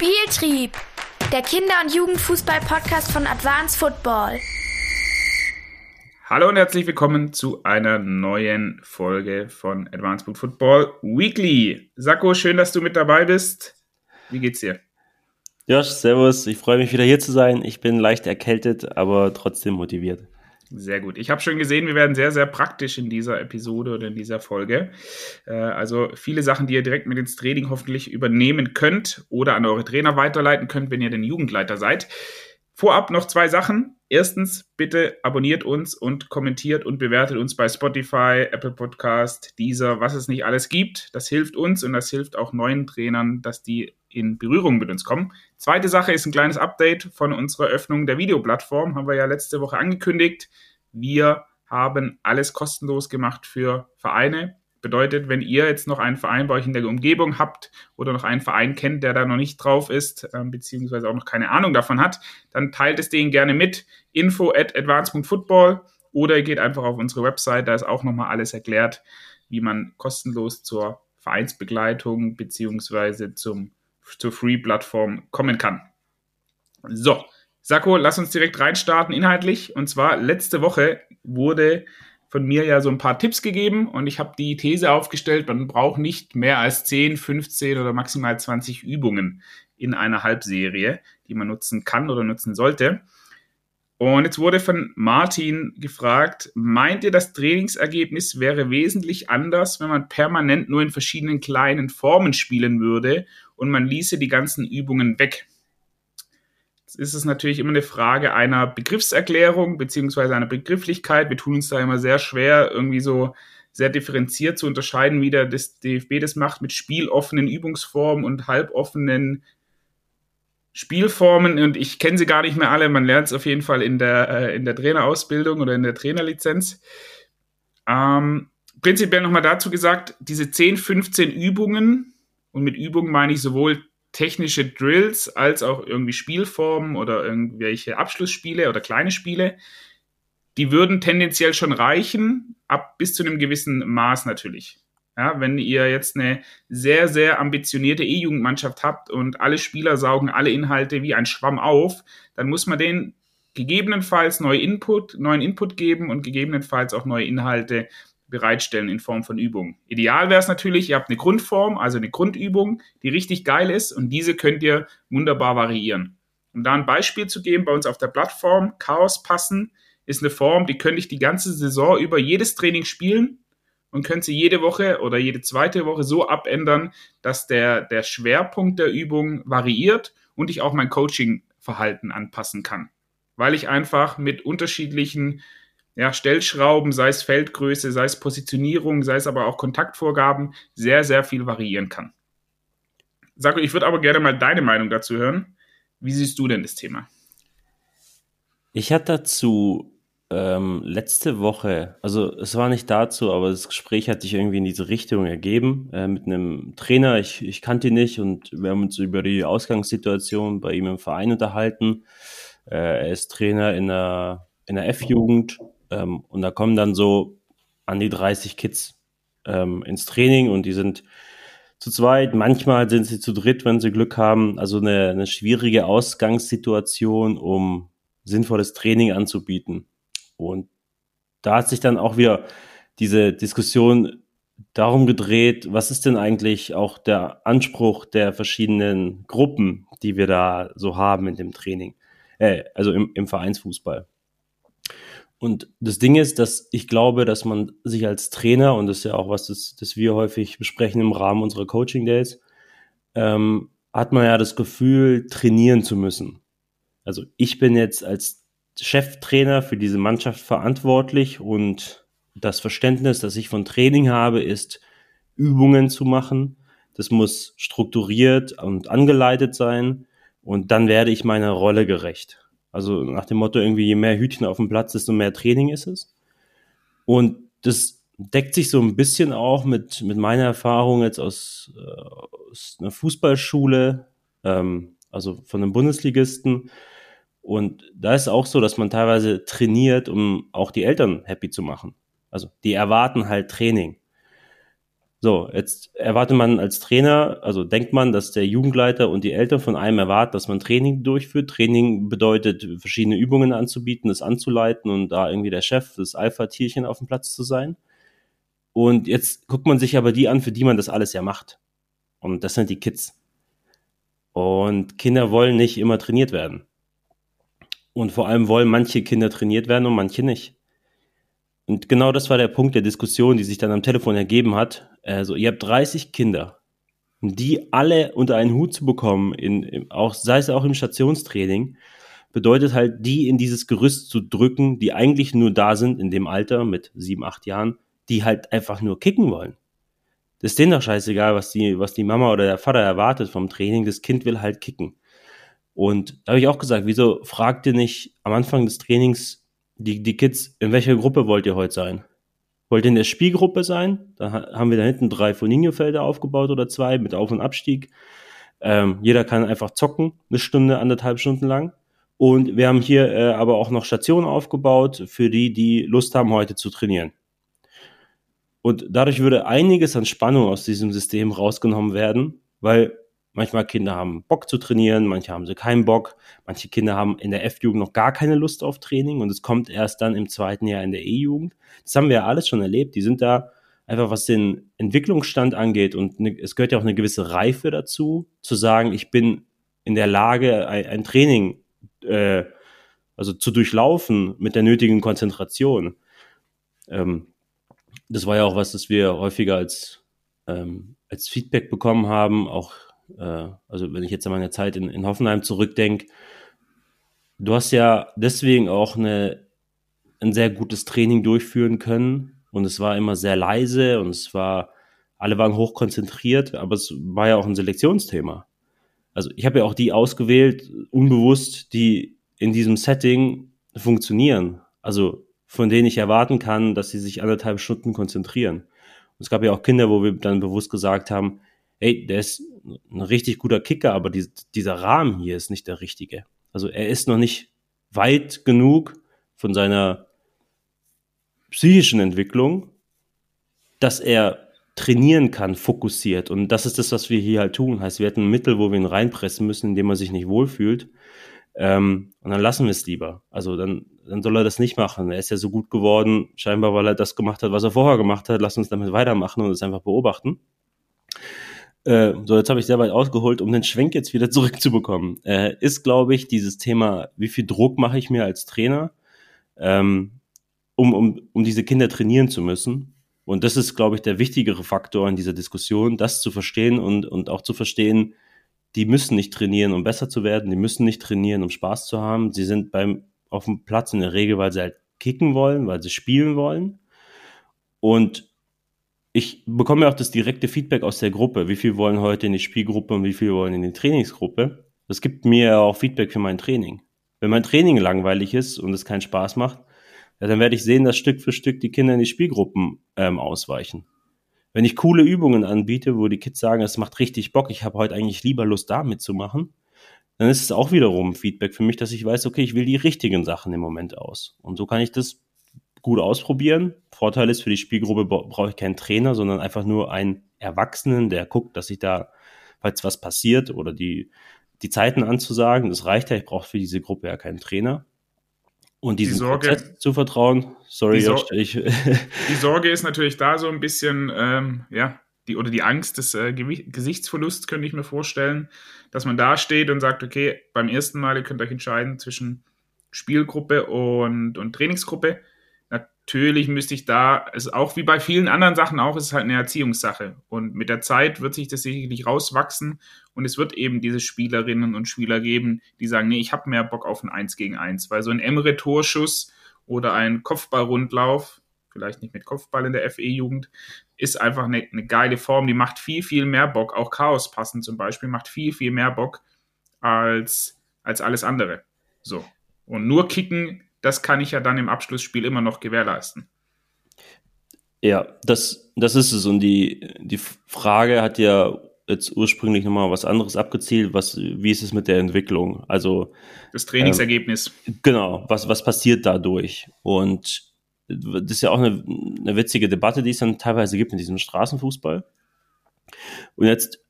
Spieltrieb, der Kinder- und Jugendfußball-Podcast von Advanced Football. Hallo und herzlich willkommen zu einer neuen Folge von Advanced Football Weekly. Sakko, schön, dass du mit dabei bist. Wie geht's dir? Josh, servus. Ich freue mich wieder hier zu sein. Ich bin leicht erkältet, aber trotzdem motiviert. Sehr gut. Ich habe schon gesehen, wir werden sehr, sehr praktisch in dieser Episode oder in dieser Folge. Äh, also viele Sachen, die ihr direkt mit ins Training hoffentlich übernehmen könnt oder an eure Trainer weiterleiten könnt, wenn ihr den Jugendleiter seid. Vorab noch zwei Sachen. Erstens, bitte abonniert uns und kommentiert und bewertet uns bei Spotify, Apple Podcast, Deezer, was es nicht alles gibt. Das hilft uns und das hilft auch neuen Trainern, dass die in Berührung mit uns kommen. Zweite Sache ist ein kleines Update von unserer Öffnung der Videoplattform. Haben wir ja letzte Woche angekündigt. Wir haben alles kostenlos gemacht für Vereine. Bedeutet, wenn ihr jetzt noch einen Verein bei euch in der Umgebung habt oder noch einen Verein kennt, der da noch nicht drauf ist, äh, beziehungsweise auch noch keine Ahnung davon hat, dann teilt es denen gerne mit. Info at advance.football oder ihr geht einfach auf unsere Website, da ist auch nochmal alles erklärt, wie man kostenlos zur Vereinsbegleitung beziehungsweise zum, zur Free-Plattform kommen kann. So, Sakko, lass uns direkt reinstarten inhaltlich. Und zwar letzte Woche wurde von mir ja so ein paar Tipps gegeben und ich habe die These aufgestellt, man braucht nicht mehr als 10, 15 oder maximal 20 Übungen in einer Halbserie, die man nutzen kann oder nutzen sollte. Und jetzt wurde von Martin gefragt, meint ihr, das Trainingsergebnis wäre wesentlich anders, wenn man permanent nur in verschiedenen kleinen Formen spielen würde und man ließe die ganzen Übungen weg? ist es natürlich immer eine Frage einer Begriffserklärung beziehungsweise einer Begrifflichkeit. Wir tun uns da immer sehr schwer, irgendwie so sehr differenziert zu unterscheiden, wie der das DFB das macht mit spieloffenen Übungsformen und halboffenen Spielformen. Und ich kenne sie gar nicht mehr alle. Man lernt es auf jeden Fall in der, äh, in der Trainerausbildung oder in der Trainerlizenz. Ähm, prinzipiell nochmal dazu gesagt, diese 10, 15 Übungen, und mit Übungen meine ich sowohl technische Drills als auch irgendwie Spielformen oder irgendwelche Abschlussspiele oder kleine Spiele, die würden tendenziell schon reichen, ab bis zu einem gewissen Maß natürlich. Ja, wenn ihr jetzt eine sehr, sehr ambitionierte E-Jugendmannschaft habt und alle Spieler saugen alle Inhalte wie ein Schwamm auf, dann muss man denen gegebenenfalls neue Input, neuen Input geben und gegebenenfalls auch neue Inhalte bereitstellen in Form von Übungen. Ideal wäre es natürlich, ihr habt eine Grundform, also eine Grundübung, die richtig geil ist und diese könnt ihr wunderbar variieren. Um da ein Beispiel zu geben, bei uns auf der Plattform Chaos passen ist eine Form, die könnte ich die ganze Saison über jedes Training spielen und könnt sie jede Woche oder jede zweite Woche so abändern, dass der, der Schwerpunkt der Übung variiert und ich auch mein Coaching-Verhalten anpassen kann. Weil ich einfach mit unterschiedlichen ja, Stellschrauben, sei es Feldgröße, sei es Positionierung, sei es aber auch Kontaktvorgaben, sehr, sehr viel variieren kann. Sag, ich würde aber gerne mal deine Meinung dazu hören. Wie siehst du denn das Thema? Ich hatte dazu ähm, letzte Woche, also es war nicht dazu, aber das Gespräch hat sich irgendwie in diese Richtung ergeben äh, mit einem Trainer. Ich, ich kannte ihn nicht und wir haben uns über die Ausgangssituation bei ihm im Verein unterhalten. Äh, er ist Trainer in der, in der F-Jugend ähm, und da kommen dann so an die 30 Kids ähm, ins Training und die sind zu zweit, manchmal sind sie zu dritt, wenn sie Glück haben. Also eine, eine schwierige Ausgangssituation, um sinnvolles Training anzubieten. Und da hat sich dann auch wieder diese Diskussion darum gedreht, was ist denn eigentlich auch der Anspruch der verschiedenen Gruppen, die wir da so haben in dem Training, äh, also im, im Vereinsfußball. Und das Ding ist, dass ich glaube, dass man sich als Trainer, und das ist ja auch was, das, das wir häufig besprechen im Rahmen unserer Coaching Days, ähm, hat man ja das Gefühl, trainieren zu müssen. Also ich bin jetzt als Cheftrainer für diese Mannschaft verantwortlich und das Verständnis, das ich von Training habe, ist Übungen zu machen. Das muss strukturiert und angeleitet sein und dann werde ich meiner Rolle gerecht. Also nach dem Motto irgendwie, je mehr Hütchen auf dem Platz, desto mehr Training ist es. Und das deckt sich so ein bisschen auch mit, mit meiner Erfahrung jetzt aus, äh, aus einer Fußballschule, ähm, also von einem Bundesligisten. Und da ist auch so, dass man teilweise trainiert, um auch die Eltern happy zu machen. Also die erwarten halt Training. So, jetzt erwartet man als Trainer, also denkt man, dass der Jugendleiter und die Eltern von einem erwarten, dass man Training durchführt. Training bedeutet, verschiedene Übungen anzubieten, das anzuleiten und da irgendwie der Chef, das Alpha-Tierchen auf dem Platz zu sein. Und jetzt guckt man sich aber die an, für die man das alles ja macht. Und das sind die Kids. Und Kinder wollen nicht immer trainiert werden. Und vor allem wollen manche Kinder trainiert werden und manche nicht. Und genau das war der Punkt der Diskussion, die sich dann am Telefon ergeben hat. Also, ihr habt 30 Kinder, die alle unter einen Hut zu bekommen, in, auch, sei es auch im Stationstraining, bedeutet halt, die in dieses Gerüst zu drücken, die eigentlich nur da sind in dem Alter mit sieben, acht Jahren, die halt einfach nur kicken wollen. Das ist denen doch scheißegal, was die, was die Mama oder der Vater erwartet vom Training. Das Kind will halt kicken. Und da habe ich auch gesagt, wieso fragt ihr nicht am Anfang des Trainings die, die Kids, in welcher Gruppe wollt ihr heute sein? Wollt ihr in der Spielgruppe sein? Da haben wir da hinten drei Foninho-Felder aufgebaut oder zwei mit Auf- und Abstieg. Ähm, jeder kann einfach zocken, eine Stunde, anderthalb Stunden lang. Und wir haben hier äh, aber auch noch Stationen aufgebaut für die, die Lust haben, heute zu trainieren. Und dadurch würde einiges an Spannung aus diesem System rausgenommen werden, weil Manchmal Kinder haben Bock zu trainieren, manche haben sie keinen Bock, manche Kinder haben in der F-Jugend noch gar keine Lust auf Training und es kommt erst dann im zweiten Jahr in der E-Jugend. Das haben wir ja alles schon erlebt. Die sind da einfach, was den Entwicklungsstand angeht und ne, es gehört ja auch eine gewisse Reife dazu, zu sagen, ich bin in der Lage, ein, ein Training äh, also zu durchlaufen mit der nötigen Konzentration. Ähm, das war ja auch was, das wir häufiger als, ähm, als Feedback bekommen haben, auch äh, also wenn ich jetzt an meine Zeit in, in Hoffenheim zurückdenke, du hast ja deswegen auch eine, ein sehr gutes Training durchführen können und es war immer sehr leise und es war, alle waren hoch konzentriert, aber es war ja auch ein Selektionsthema. Also ich habe ja auch die ausgewählt, unbewusst, die in diesem Setting funktionieren. Also von denen ich erwarten kann, dass sie sich anderthalb Stunden konzentrieren. Und es gab ja auch Kinder, wo wir dann bewusst gesagt haben, ey, der ist ein richtig guter Kicker, aber die, dieser Rahmen hier ist nicht der richtige. Also er ist noch nicht weit genug von seiner psychischen Entwicklung, dass er trainieren kann, fokussiert. Und das ist das, was wir hier halt tun. Heißt, wir hätten ein Mittel, wo wir ihn reinpressen müssen, indem er sich nicht wohlfühlt. Ähm, und dann lassen wir es lieber. Also dann, dann soll er das nicht machen. Er ist ja so gut geworden, scheinbar, weil er das gemacht hat, was er vorher gemacht hat. Lass uns damit weitermachen und es einfach beobachten. Äh, so, jetzt habe ich sehr weit ausgeholt, um den Schwenk jetzt wieder zurückzubekommen. Äh, ist, glaube ich, dieses Thema, wie viel Druck mache ich mir als Trainer, ähm, um, um, um diese Kinder trainieren zu müssen. Und das ist, glaube ich, der wichtigere Faktor in dieser Diskussion, das zu verstehen und, und auch zu verstehen, die müssen nicht trainieren, um besser zu werden, die müssen nicht trainieren, um Spaß zu haben. Sie sind beim auf dem Platz in der Regel, weil sie halt kicken wollen, weil sie spielen wollen. Und ich bekomme ja auch das direkte Feedback aus der Gruppe. Wie viel wollen heute in die Spielgruppe und wie viel wollen in die Trainingsgruppe? Das gibt mir auch Feedback für mein Training. Wenn mein Training langweilig ist und es keinen Spaß macht, dann werde ich sehen, dass Stück für Stück die Kinder in die Spielgruppen ähm, ausweichen. Wenn ich coole Übungen anbiete, wo die Kids sagen, es macht richtig Bock, ich habe heute eigentlich lieber Lust, da mitzumachen, dann ist es auch wiederum Feedback für mich, dass ich weiß, okay, ich will die richtigen Sachen im Moment aus. Und so kann ich das gut ausprobieren. Vorteil ist, für die Spielgruppe brauche ich keinen Trainer, sondern einfach nur einen Erwachsenen, der guckt, dass ich da, falls was passiert oder die, die Zeiten anzusagen, das reicht ja, ich brauche für diese Gruppe ja keinen Trainer. Und diesen die Sorge, Prozess zu vertrauen, sorry, die, Josh, ich die Sorge ist natürlich da so ein bisschen, ähm, ja, die, oder die Angst des äh, Gesichtsverlusts könnte ich mir vorstellen, dass man da steht und sagt, okay, beim ersten Mal, ihr könnt euch entscheiden zwischen Spielgruppe und, und Trainingsgruppe natürlich müsste ich da, es auch wie bei vielen anderen Sachen auch, ist es halt eine Erziehungssache. Und mit der Zeit wird sich das sicherlich rauswachsen und es wird eben diese Spielerinnen und Spieler geben, die sagen, nee, ich habe mehr Bock auf ein 1 gegen 1, weil so ein Emre-Torschuss oder ein Kopfballrundlauf, vielleicht nicht mit Kopfball in der FE-Jugend, ist einfach eine, eine geile Form, die macht viel, viel mehr Bock. Auch Chaos passen zum Beispiel macht viel, viel mehr Bock als, als alles andere. So. Und nur kicken das kann ich ja dann im Abschlussspiel immer noch gewährleisten. Ja, das, das ist es. Und die, die Frage hat ja jetzt ursprünglich nochmal was anderes abgezielt. Was, wie ist es mit der Entwicklung? Also das Trainingsergebnis. Ähm, genau, was, was passiert dadurch? Und das ist ja auch eine, eine witzige Debatte, die es dann teilweise gibt in diesem Straßenfußball. Und jetzt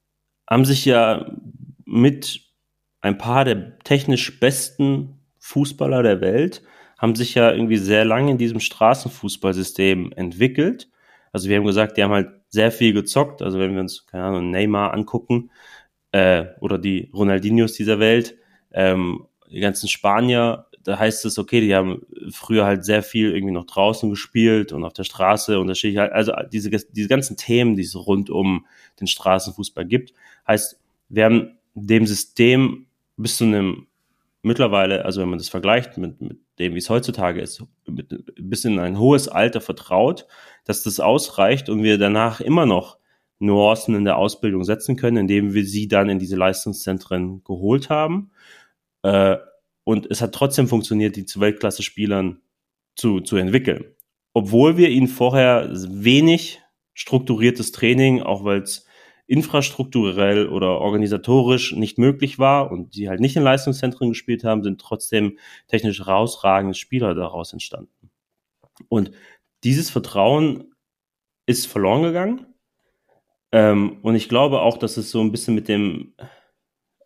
haben sich ja mit ein paar der technisch besten Fußballer der Welt haben sich ja irgendwie sehr lange in diesem Straßenfußballsystem entwickelt. Also wir haben gesagt, die haben halt sehr viel gezockt. Also wenn wir uns, keine Ahnung, Neymar angucken äh, oder die Ronaldinhos dieser Welt, ähm, die ganzen Spanier, da heißt es, okay, die haben früher halt sehr viel irgendwie noch draußen gespielt und auf der Straße und da stehe ich halt, also diese, diese ganzen Themen, die es rund um den Straßenfußball gibt, heißt, wir haben dem System bis zu einem mittlerweile, also wenn man das vergleicht mit, mit dem, wie es heutzutage ist, mit, bis in ein hohes Alter vertraut, dass das ausreicht und wir danach immer noch Nuancen in der Ausbildung setzen können, indem wir sie dann in diese Leistungszentren geholt haben. Äh, und es hat trotzdem funktioniert, die zu Weltklasse-Spielern zu, zu entwickeln. Obwohl wir ihnen vorher wenig strukturiertes Training, auch weil es infrastrukturell oder organisatorisch nicht möglich war und die halt nicht in Leistungszentren gespielt haben, sind trotzdem technisch herausragende Spieler daraus entstanden. Und dieses Vertrauen ist verloren gegangen. Ähm, und ich glaube auch, dass es so ein bisschen mit dem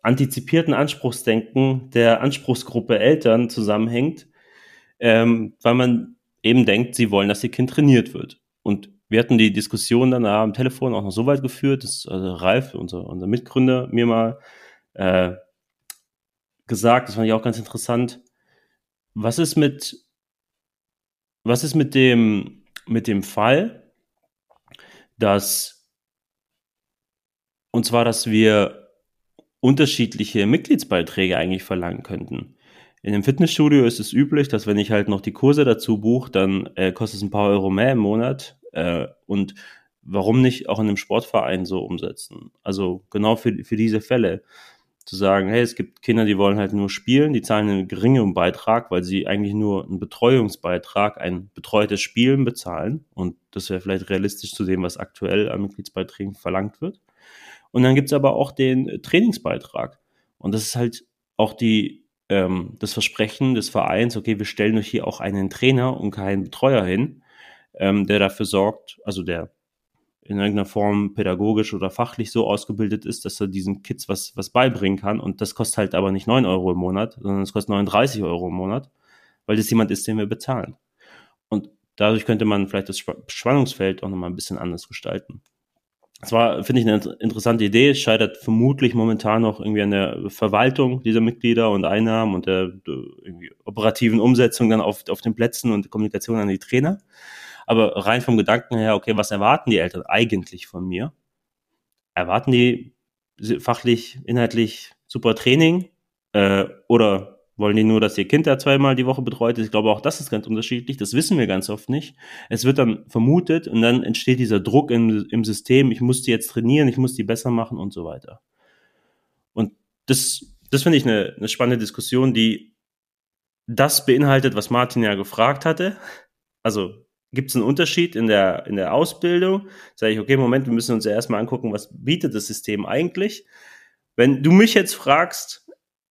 antizipierten Anspruchsdenken der Anspruchsgruppe Eltern zusammenhängt, ähm, weil man eben denkt, sie wollen, dass ihr Kind trainiert wird. Und wir hatten die Diskussion dann am Telefon auch noch so weit geführt, dass also Ralf, unser, unser Mitgründer, mir mal äh, gesagt, das fand ich auch ganz interessant, was ist mit, was ist mit dem, mit dem Fall, dass, und zwar, dass wir unterschiedliche Mitgliedsbeiträge eigentlich verlangen könnten. In einem Fitnessstudio ist es üblich, dass wenn ich halt noch die Kurse dazu buche, dann äh, kostet es ein paar Euro mehr im Monat. Äh, und warum nicht auch in einem Sportverein so umsetzen? Also genau für, für diese Fälle. Zu sagen, hey, es gibt Kinder, die wollen halt nur spielen, die zahlen einen geringeren Beitrag, weil sie eigentlich nur einen Betreuungsbeitrag, ein betreutes Spielen bezahlen. Und das wäre vielleicht realistisch zu dem, was aktuell an Mitgliedsbeiträgen verlangt wird. Und dann gibt's aber auch den Trainingsbeitrag. Und das ist halt auch die, ähm, das Versprechen des Vereins, okay, wir stellen euch hier auch einen Trainer und keinen Betreuer hin, ähm, der dafür sorgt, also der in irgendeiner Form pädagogisch oder fachlich so ausgebildet ist, dass er diesen Kids was, was beibringen kann. Und das kostet halt aber nicht neun Euro im Monat, sondern es kostet 39 Euro im Monat, weil das jemand ist, den wir bezahlen. Und dadurch könnte man vielleicht das Spannungsfeld auch nochmal ein bisschen anders gestalten. Das war, finde ich, eine interessante Idee. Es scheitert vermutlich momentan noch irgendwie an der Verwaltung dieser Mitglieder und Einnahmen und der, irgendwie operativen Umsetzung dann auf, auf den Plätzen und Kommunikation an die Trainer. Aber rein vom Gedanken her, okay, was erwarten die Eltern eigentlich von mir? Erwarten die fachlich, inhaltlich super Training? Äh, oder wollen die nur, dass ihr Kind da zweimal die Woche betreut ist? Ich glaube, auch das ist ganz unterschiedlich. Das wissen wir ganz oft nicht. Es wird dann vermutet und dann entsteht dieser Druck im, im System. Ich muss die jetzt trainieren, ich muss die besser machen und so weiter. Und das, das finde ich eine, eine spannende Diskussion, die das beinhaltet, was Martin ja gefragt hatte. Also gibt es einen Unterschied in der, in der Ausbildung? Sage ich, okay, Moment, wir müssen uns ja erstmal angucken, was bietet das System eigentlich? Wenn du mich jetzt fragst,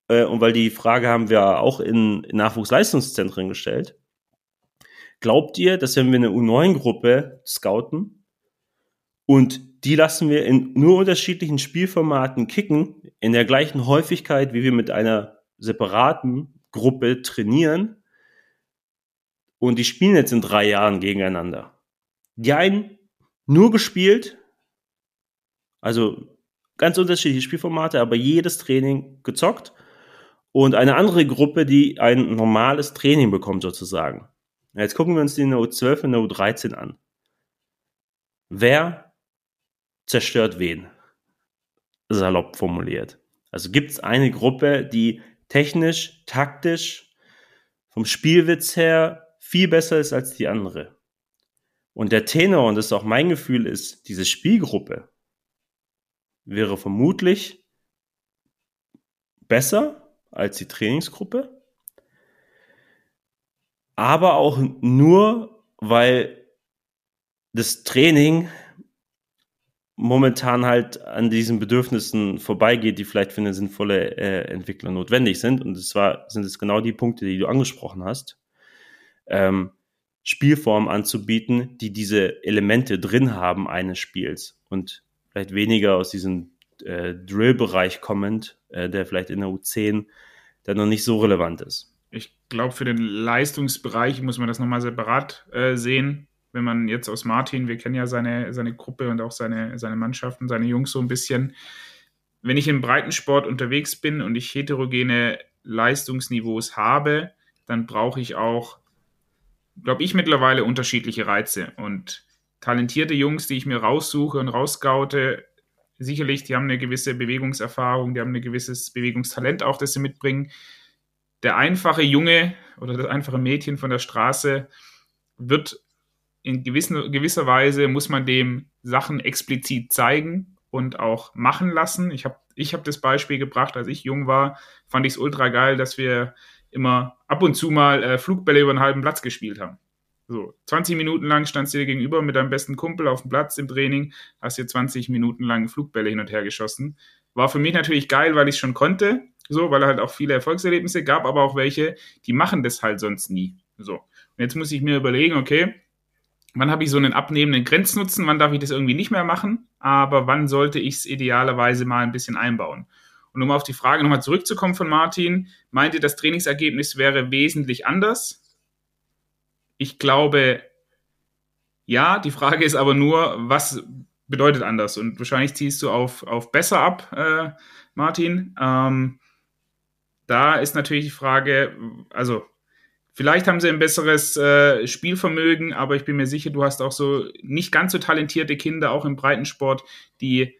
äh, und weil die Frage haben wir auch in, in Nachwuchsleistungszentren gestellt. Glaubt ihr, dass wenn wir eine U9-Gruppe scouten und die lassen wir in nur unterschiedlichen Spielformaten kicken, in der gleichen Häufigkeit, wie wir mit einer separaten Gruppe trainieren, und die spielen jetzt in drei Jahren gegeneinander. Die einen nur gespielt, also ganz unterschiedliche Spielformate, aber jedes Training gezockt und eine andere Gruppe, die ein normales Training bekommt sozusagen. Jetzt gucken wir uns die Note 12 und Note 13 an. Wer zerstört wen? Salopp formuliert. Also gibt es eine Gruppe, die technisch, taktisch, vom Spielwitz her viel besser ist als die andere. Und der Tenor, und das ist auch mein Gefühl, ist, diese Spielgruppe wäre vermutlich besser als die Trainingsgruppe. Aber auch nur, weil das Training momentan halt an diesen Bedürfnissen vorbeigeht, die vielleicht für eine sinnvolle äh, Entwicklung notwendig sind. Und zwar sind es genau die Punkte, die du angesprochen hast. Ähm, Spielformen anzubieten, die diese Elemente drin haben eines Spiels. Und vielleicht weniger aus diesem äh, Drill-Bereich kommend, äh, der vielleicht in der U10 dann noch nicht so relevant ist. Ich glaube, für den Leistungsbereich muss man das nochmal separat äh, sehen. Wenn man jetzt aus Martin, wir kennen ja seine, seine Gruppe und auch seine, seine Mannschaften, seine Jungs so ein bisschen. Wenn ich im Breitensport unterwegs bin und ich heterogene Leistungsniveaus habe, dann brauche ich auch, glaube ich, mittlerweile unterschiedliche Reize. Und talentierte Jungs, die ich mir raussuche und rausscoute, sicherlich, die haben eine gewisse Bewegungserfahrung, die haben ein gewisses Bewegungstalent auch, das sie mitbringen. Der einfache Junge oder das einfache Mädchen von der Straße wird in gewissen, gewisser Weise, muss man dem Sachen explizit zeigen und auch machen lassen. Ich habe ich hab das Beispiel gebracht, als ich jung war, fand ich es ultra geil, dass wir immer ab und zu mal äh, Flugbälle über einen halben Platz gespielt haben. So, 20 Minuten lang standst du dir gegenüber mit deinem besten Kumpel auf dem Platz im Training, hast dir 20 Minuten lang Flugbälle hin und her geschossen. War für mich natürlich geil, weil ich es schon konnte, so, weil er halt auch viele Erfolgserlebnisse gab, aber auch welche, die machen das halt sonst nie. So. Und jetzt muss ich mir überlegen, okay, wann habe ich so einen abnehmenden Grenznutzen, wann darf ich das irgendwie nicht mehr machen, aber wann sollte ich es idealerweise mal ein bisschen einbauen. Und um auf die Frage nochmal zurückzukommen von Martin, meinte das Trainingsergebnis wäre wesentlich anders? Ich glaube, ja, die Frage ist aber nur, was bedeutet anders? Und wahrscheinlich ziehst du auf, auf besser ab, äh, Martin. Ähm, da ist natürlich die Frage, also vielleicht haben sie ein besseres äh, Spielvermögen, aber ich bin mir sicher, du hast auch so nicht ganz so talentierte Kinder, auch im Breitensport, die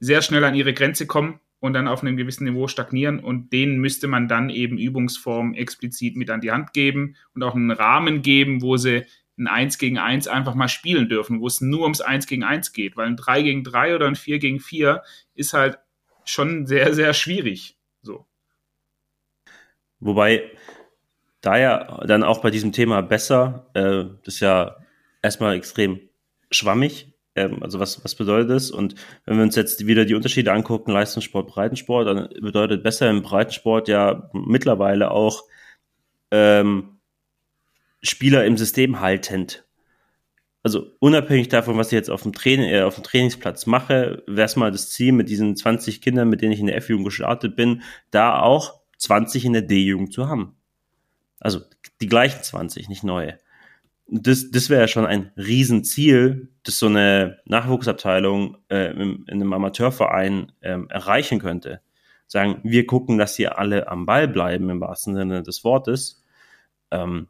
sehr schnell an ihre Grenze kommen und dann auf einem gewissen Niveau stagnieren und denen müsste man dann eben Übungsformen explizit mit an die Hand geben und auch einen Rahmen geben, wo sie ein 1 gegen 1 einfach mal spielen dürfen, wo es nur ums 1 gegen 1 geht, weil ein 3 gegen 3 oder ein 4 gegen 4 ist halt schon sehr, sehr schwierig. So. Wobei da ja dann auch bei diesem Thema besser, äh, das ist ja erstmal extrem schwammig, ähm, also was, was bedeutet das? Und wenn wir uns jetzt wieder die Unterschiede angucken, Leistungssport, Breitensport, dann bedeutet besser im Breitensport ja mittlerweile auch ähm, Spieler im System haltend. Also unabhängig davon, was ich jetzt auf dem, Training, äh, auf dem Trainingsplatz mache, wäre es mal das Ziel mit diesen 20 Kindern, mit denen ich in der F-Jugend gestartet bin, da auch 20 in der D-Jugend zu haben. Also die gleichen 20, nicht neue das, das wäre ja schon ein Riesenziel, das so eine Nachwuchsabteilung äh, in, in einem Amateurverein ähm, erreichen könnte. Sagen, wir gucken, dass sie alle am Ball bleiben, im wahrsten Sinne des Wortes. Ähm,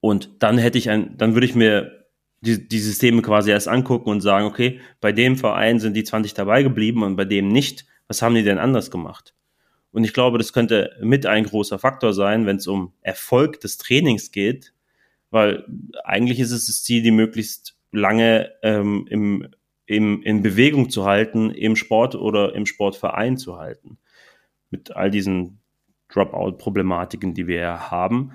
und dann hätte ich ein, dann würde ich mir die, die Systeme quasi erst angucken und sagen, okay, bei dem Verein sind die 20 dabei geblieben und bei dem nicht. Was haben die denn anders gemacht? Und ich glaube, das könnte mit ein großer Faktor sein, wenn es um Erfolg des Trainings geht, weil eigentlich ist es das Ziel, die möglichst lange ähm, im, im, in Bewegung zu halten, im Sport oder im Sportverein zu halten. Mit all diesen Dropout-Problematiken, die wir ja haben,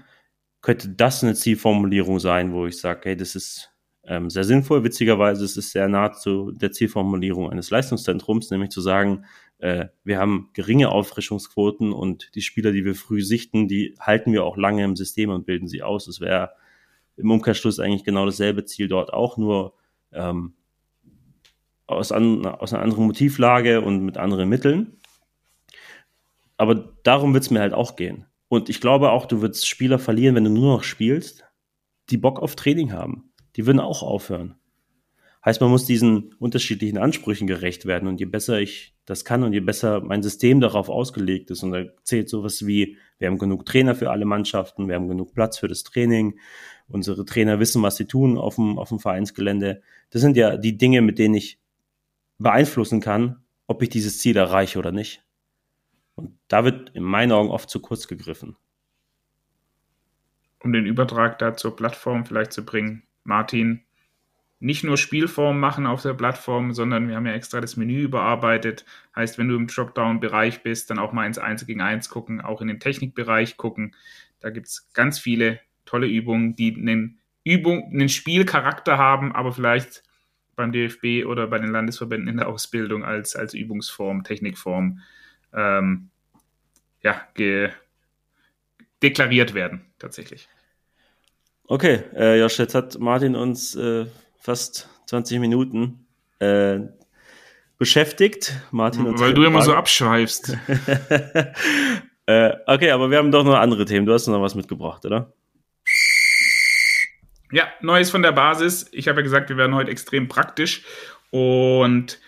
könnte das eine Zielformulierung sein, wo ich sage, hey, das ist ähm, sehr sinnvoll. Witzigerweise ist es sehr nah zu der Zielformulierung eines Leistungszentrums, nämlich zu sagen, äh, wir haben geringe Auffrischungsquoten und die Spieler, die wir früh sichten, die halten wir auch lange im System und bilden sie aus. Es wäre im Umkehrschluss eigentlich genau dasselbe Ziel dort auch, nur ähm, aus, an, aus einer anderen Motivlage und mit anderen Mitteln. Aber darum wird es mir halt auch gehen. Und ich glaube auch, du wirst Spieler verlieren, wenn du nur noch spielst, die Bock auf Training haben. Die würden auch aufhören. Heißt, man muss diesen unterschiedlichen Ansprüchen gerecht werden. Und je besser ich das kann und je besser mein System darauf ausgelegt ist, und da zählt sowas wie, wir haben genug Trainer für alle Mannschaften, wir haben genug Platz für das Training, unsere Trainer wissen, was sie tun auf dem, auf dem Vereinsgelände. Das sind ja die Dinge, mit denen ich beeinflussen kann, ob ich dieses Ziel erreiche oder nicht. Und da wird in meinen Augen oft zu kurz gegriffen. Um den Übertrag da zur Plattform vielleicht zu bringen, Martin, nicht nur Spielform machen auf der Plattform, sondern wir haben ja extra das Menü überarbeitet. Heißt, wenn du im Dropdown-Bereich bist, dann auch mal ins 1 gegen 1 gucken, auch in den Technikbereich gucken. Da gibt es ganz viele tolle Übungen, die einen, Übung, einen Spielcharakter haben, aber vielleicht beim DFB oder bei den Landesverbänden in der Ausbildung als, als Übungsform, Technikform ähm, ja, deklariert werden, tatsächlich. Okay, äh, Josh, jetzt hat Martin uns äh, fast 20 Minuten äh, beschäftigt. Martin und Weil du immer so abschweifst. äh, okay, aber wir haben doch noch andere Themen. Du hast noch was mitgebracht, oder? Ja, Neues von der Basis. Ich habe ja gesagt, wir werden heute extrem praktisch und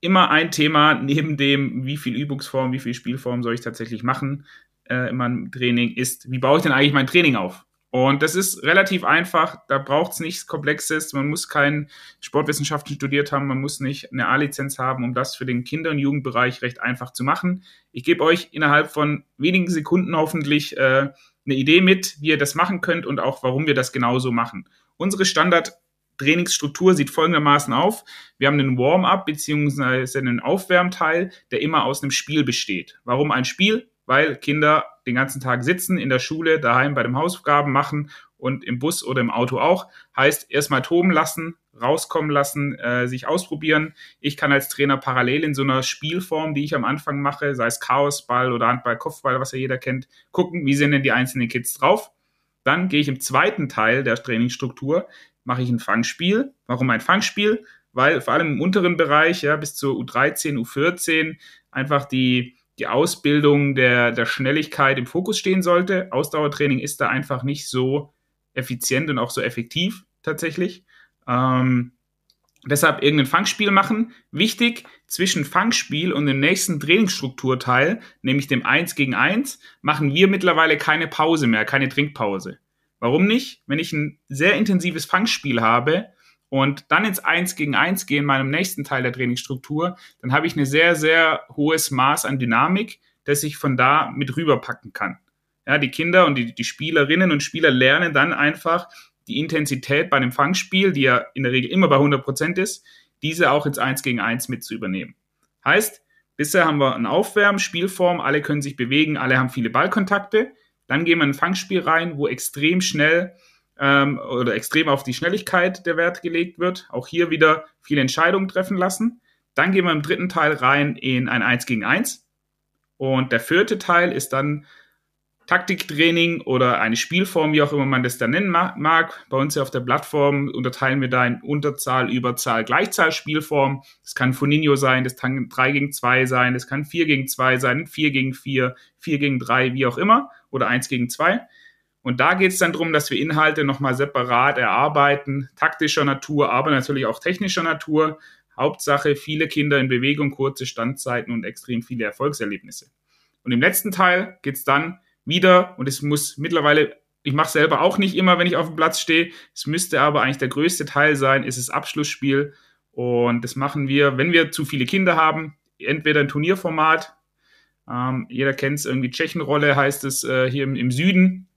immer ein Thema neben dem, wie viel Übungsform, wie viel Spielform soll ich tatsächlich machen äh, in meinem Training, ist, wie baue ich denn eigentlich mein Training auf? Und das ist relativ einfach, da braucht es nichts Komplexes, man muss keinen Sportwissenschaften studiert haben, man muss nicht eine A-Lizenz haben, um das für den Kinder- und Jugendbereich recht einfach zu machen. Ich gebe euch innerhalb von wenigen Sekunden hoffentlich äh, eine Idee mit, wie ihr das machen könnt und auch warum wir das genauso machen. Unsere Standard-Trainingsstruktur sieht folgendermaßen auf. Wir haben einen Warm-up beziehungsweise einen Aufwärmteil, der immer aus einem Spiel besteht. Warum ein Spiel? Weil Kinder den ganzen Tag sitzen, in der Schule, daheim bei den Hausaufgaben machen und im Bus oder im Auto auch. Heißt, erstmal toben lassen, rauskommen lassen, äh, sich ausprobieren. Ich kann als Trainer parallel in so einer Spielform, die ich am Anfang mache, sei es Chaosball oder Handball, Kopfball, was ja jeder kennt, gucken, wie sind denn die einzelnen Kids drauf. Dann gehe ich im zweiten Teil der Trainingsstruktur, mache ich ein Fangspiel. Warum ein Fangspiel? Weil vor allem im unteren Bereich, ja, bis zur U13, U14, einfach die, die Ausbildung der, der Schnelligkeit im Fokus stehen sollte. Ausdauertraining ist da einfach nicht so effizient und auch so effektiv tatsächlich. Ähm, deshalb irgendein Fangspiel machen. Wichtig, zwischen Fangspiel und dem nächsten Trainingsstrukturteil, nämlich dem 1 gegen 1, machen wir mittlerweile keine Pause mehr, keine Trinkpause. Warum nicht? Wenn ich ein sehr intensives Fangspiel habe und dann ins 1 gegen 1 gehe in meinem nächsten Teil der Trainingsstruktur, dann habe ich ein sehr, sehr hohes Maß an Dynamik, das ich von da mit rüberpacken kann. Ja, die Kinder und die, die Spielerinnen und Spieler lernen dann einfach, die Intensität bei einem Fangspiel, die ja in der Regel immer bei 100% ist, diese auch ins 1 gegen 1 mit zu übernehmen. Heißt, bisher haben wir eine Aufwärm, Spielform, alle können sich bewegen, alle haben viele Ballkontakte. Dann gehen wir in ein Fangspiel rein, wo extrem schnell ähm, oder extrem auf die Schnelligkeit der Wert gelegt wird. Auch hier wieder viele Entscheidungen treffen lassen. Dann gehen wir im dritten Teil rein in ein 1 gegen 1. Und der vierte Teil ist dann Taktiktraining oder eine Spielform, wie auch immer man das da nennen mag. Bei uns ja auf der Plattform unterteilen wir da in Unterzahl, Überzahl, Gleichzahl Spielform. Das kann Foninho sein, das kann 3 gegen 2 sein, das kann 4 gegen 2 sein, 4 gegen 4, 4 gegen 3, wie auch immer, oder 1 gegen 2. Und da geht es dann darum, dass wir Inhalte nochmal separat erarbeiten, taktischer Natur, aber natürlich auch technischer Natur. Hauptsache viele Kinder in Bewegung, kurze Standzeiten und extrem viele Erfolgserlebnisse. Und im letzten Teil geht es dann wieder und es muss mittlerweile, ich mache selber auch nicht immer, wenn ich auf dem Platz stehe, es müsste aber eigentlich der größte Teil sein, ist das Abschlussspiel und das machen wir, wenn wir zu viele Kinder haben, entweder ein Turnierformat, ähm, jeder kennt es irgendwie, Tschechenrolle heißt es äh, hier im, im Süden,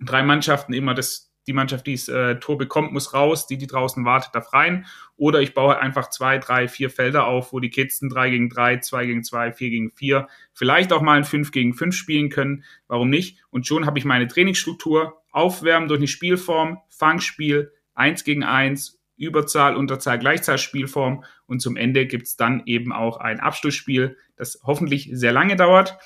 drei Mannschaften immer das die Mannschaft, die das äh, Tor bekommt, muss raus, die, die draußen wartet, darf rein. Oder ich baue einfach zwei, drei, vier Felder auf, wo die Kids ein 3 gegen 3, 2 gegen 2, 4 gegen 4, vielleicht auch mal ein 5 gegen 5 spielen können. Warum nicht? Und schon habe ich meine Trainingsstruktur. Aufwärmen durch eine Spielform, Fangspiel, 1 gegen 1, Überzahl, Unterzahl, Gleichzahlspielform und zum Ende gibt's dann eben auch ein Abschlussspiel, das hoffentlich sehr lange dauert.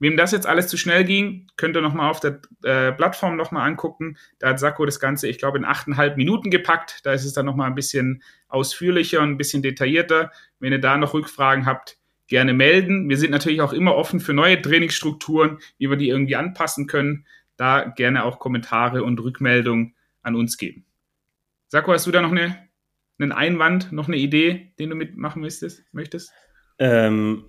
Wem das jetzt alles zu schnell ging, könnt ihr nochmal auf der äh, Plattform nochmal angucken. Da hat Sakko das Ganze, ich glaube, in achteinhalb Minuten gepackt. Da ist es dann nochmal ein bisschen ausführlicher und ein bisschen detaillierter. Wenn ihr da noch Rückfragen habt, gerne melden. Wir sind natürlich auch immer offen für neue Trainingsstrukturen, wie wir die irgendwie anpassen können. Da gerne auch Kommentare und Rückmeldungen an uns geben. Sakko, hast du da noch eine, einen Einwand, noch eine Idee, den du mitmachen möchtest? möchtest? Ähm,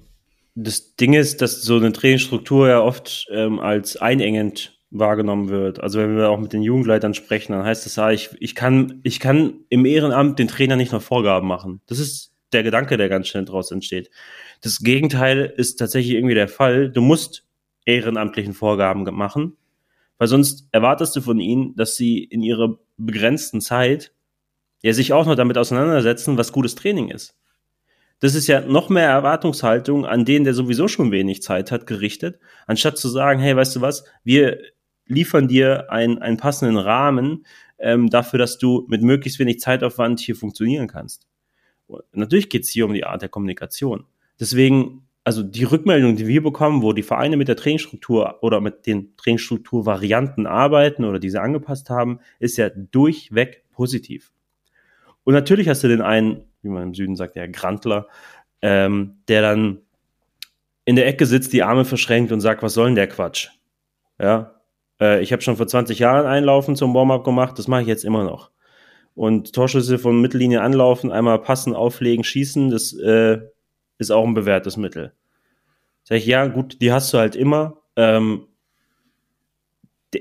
das Ding ist, dass so eine Trainingsstruktur ja oft ähm, als einengend wahrgenommen wird. Also wenn wir auch mit den Jugendleitern sprechen, dann heißt das ja, ich, ich, kann, ich kann im Ehrenamt den Trainer nicht noch Vorgaben machen. Das ist der Gedanke, der ganz schnell daraus entsteht. Das Gegenteil ist tatsächlich irgendwie der Fall. Du musst ehrenamtlichen Vorgaben machen, weil sonst erwartest du von ihnen, dass sie in ihrer begrenzten Zeit ja sich auch noch damit auseinandersetzen, was gutes Training ist. Das ist ja noch mehr Erwartungshaltung an den, der sowieso schon wenig Zeit hat, gerichtet, anstatt zu sagen, hey, weißt du was, wir liefern dir ein, einen passenden Rahmen ähm, dafür, dass du mit möglichst wenig Zeitaufwand hier funktionieren kannst. Und natürlich geht es hier um die Art der Kommunikation. Deswegen, also die Rückmeldung, die wir bekommen, wo die Vereine mit der Trainingsstruktur oder mit den Trainingsstrukturvarianten arbeiten oder diese angepasst haben, ist ja durchweg positiv. Und natürlich hast du den einen wie man im Süden sagt, der Grantler, ähm, der dann in der Ecke sitzt, die Arme verschränkt und sagt, was soll denn der Quatsch? Ja, äh, ich habe schon vor 20 Jahren Einlaufen zum Warm-up gemacht, das mache ich jetzt immer noch. Und Torschüsse von Mittellinie anlaufen, einmal passen, auflegen, schießen, das äh, ist auch ein bewährtes Mittel. Sag ich, ja, gut, die hast du halt immer. Ähm,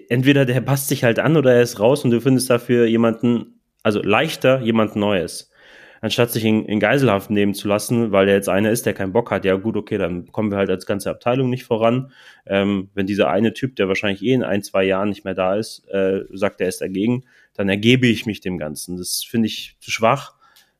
entweder der passt sich halt an oder er ist raus und du findest dafür jemanden, also leichter jemand Neues. Anstatt sich in, in Geiselhaft nehmen zu lassen, weil er jetzt einer ist, der keinen Bock hat, ja gut, okay, dann kommen wir halt als ganze Abteilung nicht voran. Ähm, wenn dieser eine Typ, der wahrscheinlich eh in ein, zwei Jahren nicht mehr da ist, äh, sagt, er ist dagegen, dann ergebe ich mich dem Ganzen. Das finde ich zu schwach.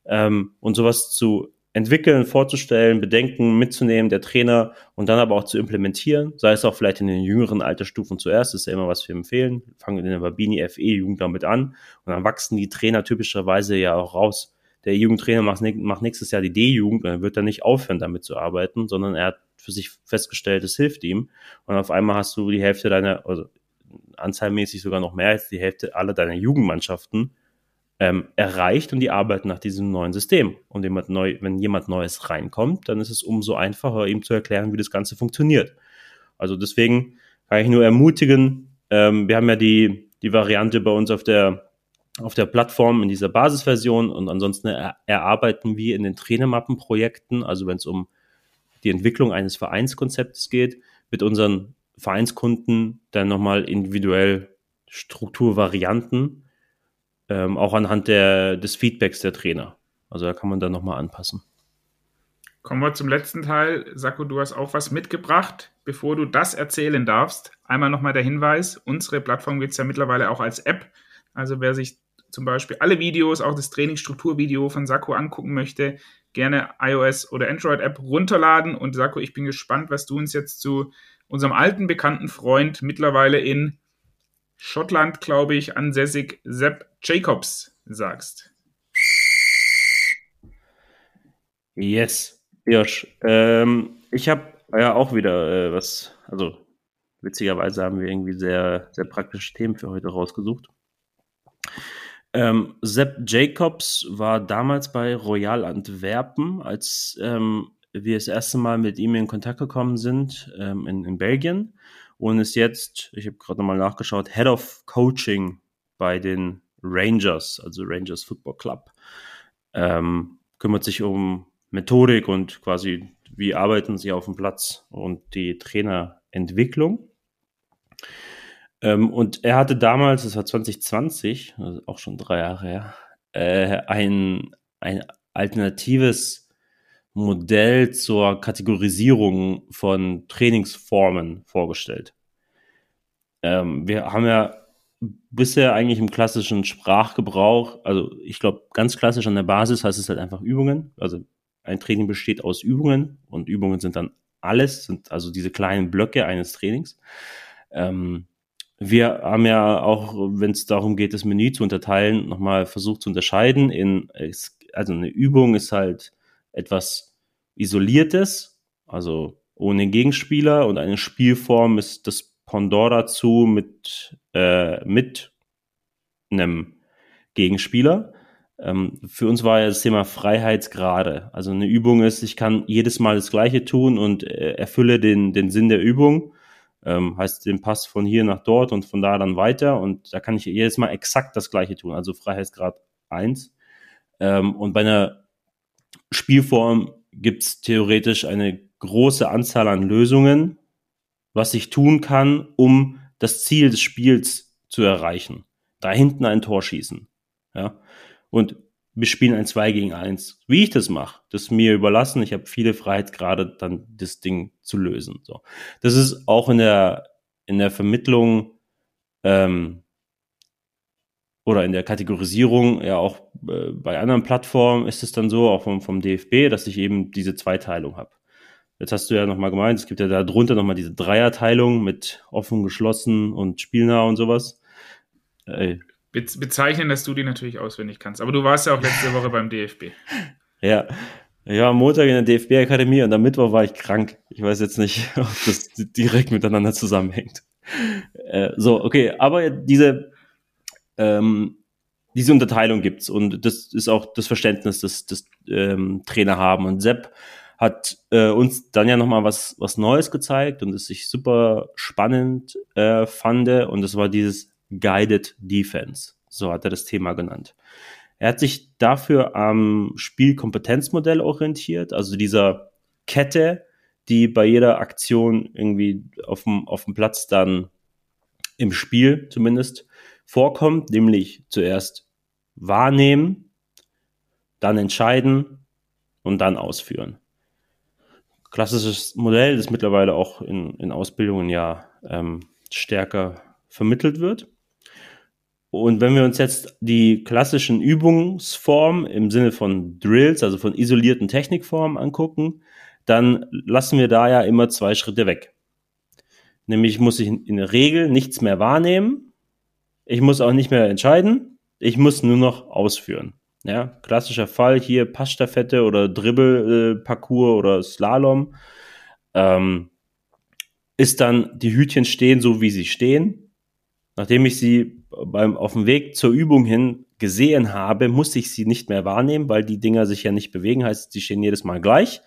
Ähm, und sowas zu entwickeln, vorzustellen, Bedenken mitzunehmen, der Trainer und dann aber auch zu implementieren, sei es auch vielleicht in den jüngeren Altersstufen zuerst, ist ja immer was wir empfehlen. Fangen in der Babini FE Jugend damit an und dann wachsen die Trainer typischerweise ja auch raus. Der Jugendtrainer macht, macht nächstes Jahr die D-Jugend und er wird dann nicht aufhören, damit zu arbeiten, sondern er hat für sich festgestellt, es hilft ihm. Und auf einmal hast du die Hälfte deiner, also anzahlmäßig sogar noch mehr als die Hälfte aller deiner Jugendmannschaften ähm, erreicht und die arbeiten nach diesem neuen System. Und jemand neu, wenn jemand Neues reinkommt, dann ist es umso einfacher, ihm zu erklären, wie das Ganze funktioniert. Also deswegen kann ich nur ermutigen, ähm, wir haben ja die, die Variante bei uns auf der, auf der Plattform in dieser Basisversion und ansonsten er, erarbeiten wir in den Trainermappenprojekten, also wenn es um die Entwicklung eines Vereinskonzeptes geht, mit unseren Vereinskunden dann nochmal individuell Strukturvarianten ähm, auch anhand der, des Feedbacks der Trainer. Also da kann man dann nochmal anpassen. Kommen wir zum letzten Teil. Sako, du hast auch was mitgebracht. Bevor du das erzählen darfst, einmal nochmal der Hinweis, unsere Plattform gibt es ja mittlerweile auch als App. Also wer sich zum Beispiel alle Videos, auch das Trainingsstrukturvideo von Sako angucken möchte, gerne iOS oder Android-App runterladen. Und Sako, ich bin gespannt, was du uns jetzt zu unserem alten bekannten Freund mittlerweile in Schottland, glaube ich, ansässig Sepp Jacobs sagst. Yes, Josh. Ähm, ich habe ja auch wieder äh, was, also witzigerweise haben wir irgendwie sehr, sehr praktische Themen für heute rausgesucht. Ähm, Sepp Jacobs war damals bei Royal Antwerpen, als ähm, wir das erste Mal mit ihm in Kontakt gekommen sind ähm, in, in Belgien und ist jetzt, ich habe gerade nochmal nachgeschaut, Head of Coaching bei den Rangers, also Rangers Football Club. Ähm, kümmert sich um Methodik und quasi, wie arbeiten sie auf dem Platz und die Trainerentwicklung. Ähm, und er hatte damals, das war 2020, also auch schon drei Jahre her, äh, ein, ein alternatives Modell zur Kategorisierung von Trainingsformen vorgestellt. Ähm, wir haben ja bisher eigentlich im klassischen Sprachgebrauch, also ich glaube, ganz klassisch an der Basis heißt es halt einfach Übungen. Also ein Training besteht aus Übungen und Übungen sind dann alles, sind also diese kleinen Blöcke eines Trainings. Ähm, wir haben ja auch, wenn es darum geht, das Menü zu unterteilen, nochmal versucht zu unterscheiden in, also eine Übung ist halt etwas Isoliertes, also ohne Gegenspieler und eine Spielform ist das Pendant dazu mit, äh, mit einem Gegenspieler. Ähm, für uns war ja das Thema Freiheitsgrade. Also eine Übung ist, ich kann jedes Mal das Gleiche tun und äh, erfülle den, den Sinn der Übung. Ähm, heißt den Pass von hier nach dort und von da dann weiter und da kann ich jedes Mal exakt das Gleiche tun, also Freiheitsgrad 1. Ähm, und bei einer Spielform gibt es theoretisch eine große Anzahl an Lösungen, was ich tun kann, um das Ziel des Spiels zu erreichen. Da hinten ein Tor schießen. Ja. Und wir spielen ein 2 gegen 1. Wie ich das mache, das ist mir überlassen. Ich habe viele Freiheitsgrade, dann das Ding zu lösen. So. Das ist auch in der, in der Vermittlung ähm, oder in der Kategorisierung, ja auch äh, bei anderen Plattformen ist es dann so, auch vom, vom DFB, dass ich eben diese Zweiteilung habe. Jetzt hast du ja nochmal gemeint, es gibt ja da drunter nochmal diese Dreierteilung mit offen, geschlossen und spielnah und sowas. Äh, Be bezeichnen, dass du die natürlich auswendig kannst. Aber du warst ja auch letzte Woche beim DFB. Ja. Ja, am Montag in der DFB-Akademie und am Mittwoch war ich krank. Ich weiß jetzt nicht, ob das direkt miteinander zusammenhängt. Äh, so, okay, aber diese ähm, diese Unterteilung gibt's und das ist auch das Verständnis, das, das ähm, Trainer haben. Und Sepp hat äh, uns dann ja nochmal was, was Neues gezeigt und es sich super spannend äh, fand. Und das war dieses Guided Defense. So hat er das Thema genannt. Er hat sich dafür am Spielkompetenzmodell orientiert, also dieser Kette, die bei jeder Aktion irgendwie auf dem, auf dem Platz dann im Spiel zumindest vorkommt, nämlich zuerst wahrnehmen, dann entscheiden und dann ausführen. Klassisches Modell, das mittlerweile auch in, in Ausbildungen ja ähm, stärker vermittelt wird. Und wenn wir uns jetzt die klassischen Übungsformen im Sinne von Drills, also von isolierten Technikformen angucken, dann lassen wir da ja immer zwei Schritte weg. Nämlich muss ich in der Regel nichts mehr wahrnehmen. Ich muss auch nicht mehr entscheiden. Ich muss nur noch ausführen. Ja, klassischer Fall hier Passstaffette oder Dribbelparcours oder Slalom. Ähm, ist dann die Hütchen stehen so, wie sie stehen. Nachdem ich sie beim, auf dem Weg zur Übung hin gesehen habe, muss ich sie nicht mehr wahrnehmen, weil die Dinger sich ja nicht bewegen, heißt, sie stehen jedes Mal gleich.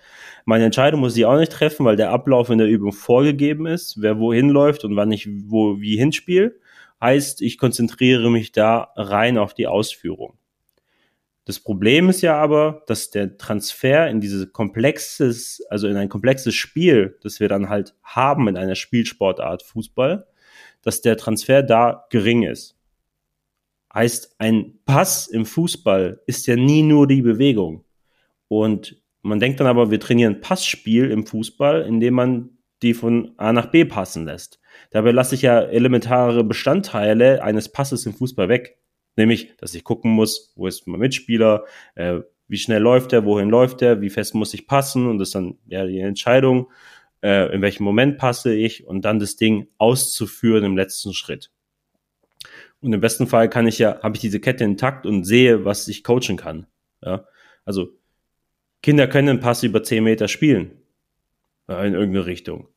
Meine Entscheidung muss ich auch nicht treffen, weil der Ablauf in der Übung vorgegeben ist, wer wohin läuft und wann ich wo wie hinspiele. Heißt, ich konzentriere mich da rein auf die Ausführung. Das Problem ist ja aber, dass der Transfer in dieses komplexes, also in ein komplexes Spiel, das wir dann halt haben in einer Spielsportart Fußball, dass der Transfer da gering ist. Heißt, ein Pass im Fußball ist ja nie nur die Bewegung. Und man denkt dann aber, wir trainieren Passspiel im Fußball, indem man die von A nach B passen lässt. Dabei lasse ich ja elementare Bestandteile eines Passes im Fußball weg. Nämlich, dass ich gucken muss, wo ist mein Mitspieler, äh, wie schnell läuft er, wohin läuft er, wie fest muss ich passen und das ist dann ja die Entscheidung, äh, in welchem Moment passe ich und dann das Ding auszuführen im letzten Schritt. Und im besten Fall kann ich ja, habe ich diese Kette intakt und sehe, was ich coachen kann. Ja? Also Kinder können einen Pass über 10 Meter spielen. Äh, in irgendeine Richtung.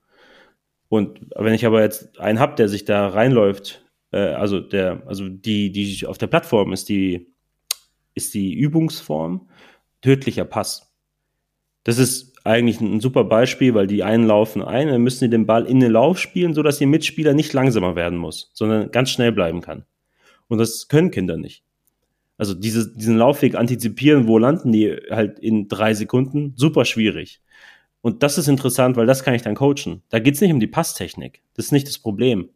Und wenn ich aber jetzt einen hab, der sich da reinläuft, äh, also der, also die, die auf der Plattform ist die, ist die Übungsform tödlicher Pass. Das ist eigentlich ein super Beispiel, weil die einen laufen ein, dann müssen sie den Ball in den Lauf spielen, sodass ihr Mitspieler nicht langsamer werden muss, sondern ganz schnell bleiben kann. Und das können Kinder nicht. Also diese, diesen Laufweg antizipieren, wo landen die halt in drei Sekunden, super schwierig. Und das ist interessant, weil das kann ich dann coachen. Da geht's nicht um die Passtechnik. Das ist nicht das Problem.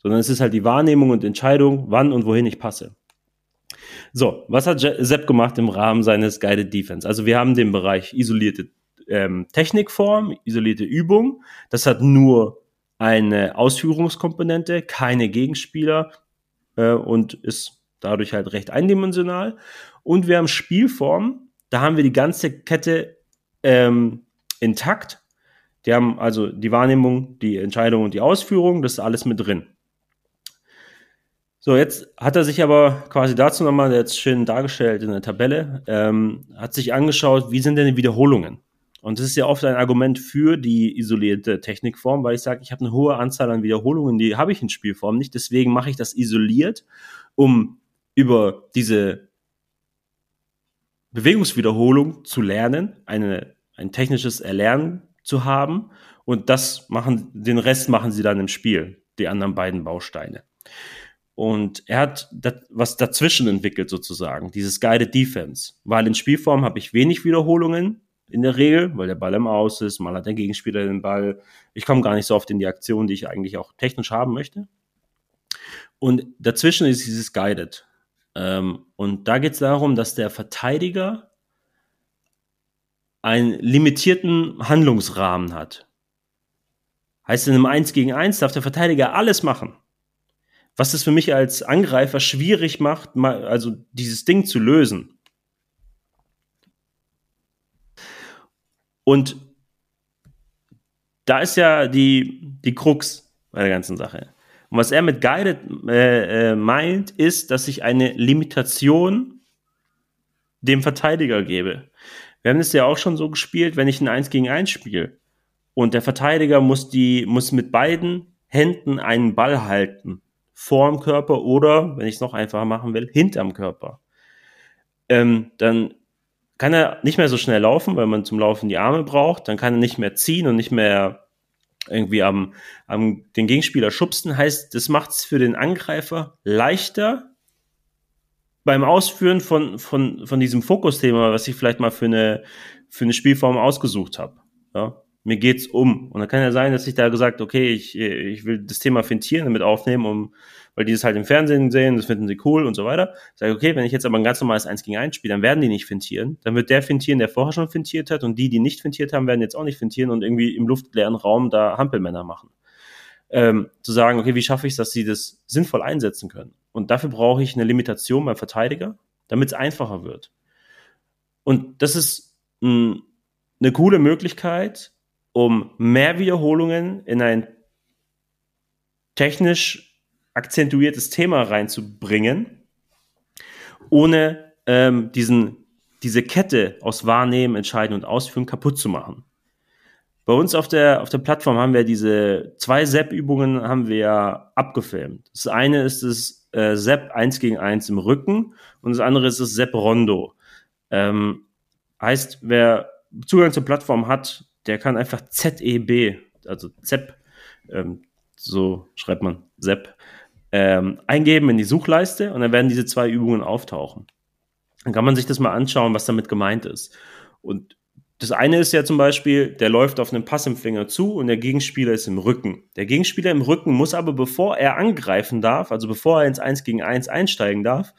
Sondern es ist halt die Wahrnehmung und Entscheidung, wann und wohin ich passe. So, was hat Sepp gemacht im Rahmen seines Guided Defense? Also wir haben den Bereich isolierte ähm, Technikform, isolierte Übung. Das hat nur eine Ausführungskomponente, keine Gegenspieler äh, und ist dadurch halt recht eindimensional. Und wir haben Spielform, da haben wir die ganze Kette ähm, intakt. Die haben also die Wahrnehmung, die Entscheidung und die Ausführung, das ist alles mit drin. So, jetzt hat er sich aber quasi dazu nochmal jetzt schön dargestellt in der Tabelle, ähm, hat sich angeschaut, wie sind denn die Wiederholungen? Und das ist ja oft ein Argument für die isolierte Technikform, weil ich sage, ich habe eine hohe Anzahl an Wiederholungen, die habe ich in Spielform nicht. Deswegen mache ich das isoliert, um über diese Bewegungswiederholung zu lernen, eine, ein technisches Erlernen zu haben. Und das machen, den Rest machen sie dann im Spiel, die anderen beiden Bausteine. Und er hat das, was dazwischen entwickelt sozusagen, dieses Guided Defense. Weil in Spielform habe ich wenig Wiederholungen, in der Regel, weil der Ball im Aus ist, mal hat der Gegenspieler den Ball. Ich komme gar nicht so oft in die Aktion, die ich eigentlich auch technisch haben möchte. Und dazwischen ist dieses Guided. Ähm, und da geht es darum, dass der Verteidiger einen limitierten Handlungsrahmen hat. Heißt, in einem 1 gegen 1 darf der Verteidiger alles machen. Was es für mich als Angreifer schwierig macht, also dieses Ding zu lösen. Und da ist ja die, die Krux bei der ganzen Sache. Und was er mit Guided äh, äh, meint, ist, dass ich eine Limitation dem Verteidiger gebe. Wir haben es ja auch schon so gespielt, wenn ich ein 1 gegen 1 spiele und der Verteidiger muss die, muss mit beiden Händen einen Ball halten. Vorm Körper oder, wenn ich es noch einfacher machen will, hinterm Körper. Ähm, dann kann er nicht mehr so schnell laufen, weil man zum Laufen die Arme braucht. Dann kann er nicht mehr ziehen und nicht mehr irgendwie am, am den Gegenspieler schubsen. Heißt, das macht es für den Angreifer leichter beim Ausführen von, von, von diesem Fokusthema, was ich vielleicht mal für eine, für eine Spielform ausgesucht habe. Ja? Mir geht's um. Und dann kann ja sein, dass ich da gesagt, okay, ich, ich will das Thema Fintieren damit aufnehmen, um weil die das halt im Fernsehen sehen, das finden sie cool und so weiter. Sage, okay, wenn ich jetzt aber ein ganz normales 1 gegen 1 spiele, dann werden die nicht fintieren. Dann wird der fintieren, der vorher schon fintiert hat und die, die nicht fintiert haben, werden jetzt auch nicht fintieren und irgendwie im luftleeren Raum da Hampelmänner machen. Ähm, zu sagen, okay, wie schaffe ich es, dass sie das sinnvoll einsetzen können? Und dafür brauche ich eine Limitation beim Verteidiger, damit es einfacher wird. Und das ist eine coole Möglichkeit, um mehr Wiederholungen in ein technisch akzentuiertes Thema reinzubringen, ohne ähm, diesen, diese Kette aus Wahrnehmen, Entscheiden und Ausführen kaputt zu machen. Bei uns auf der, auf der Plattform haben wir diese zwei Sepp-Übungen haben wir abgefilmt. Das eine ist das äh, Sepp 1 gegen 1 im Rücken und das andere ist das Sepp Rondo. Ähm, heißt, wer Zugang zur Plattform hat, der kann einfach ZEB, also ZEP, ähm, so schreibt man Sepp, ähm, eingeben in die Suchleiste und dann werden diese zwei Übungen auftauchen. Dann kann man sich das mal anschauen, was damit gemeint ist. Und das eine ist ja zum Beispiel, der läuft auf einen Passempfänger zu und der Gegenspieler ist im Rücken. Der Gegenspieler im Rücken muss aber, bevor er angreifen darf, also bevor er ins 1 gegen 1 einsteigen darf,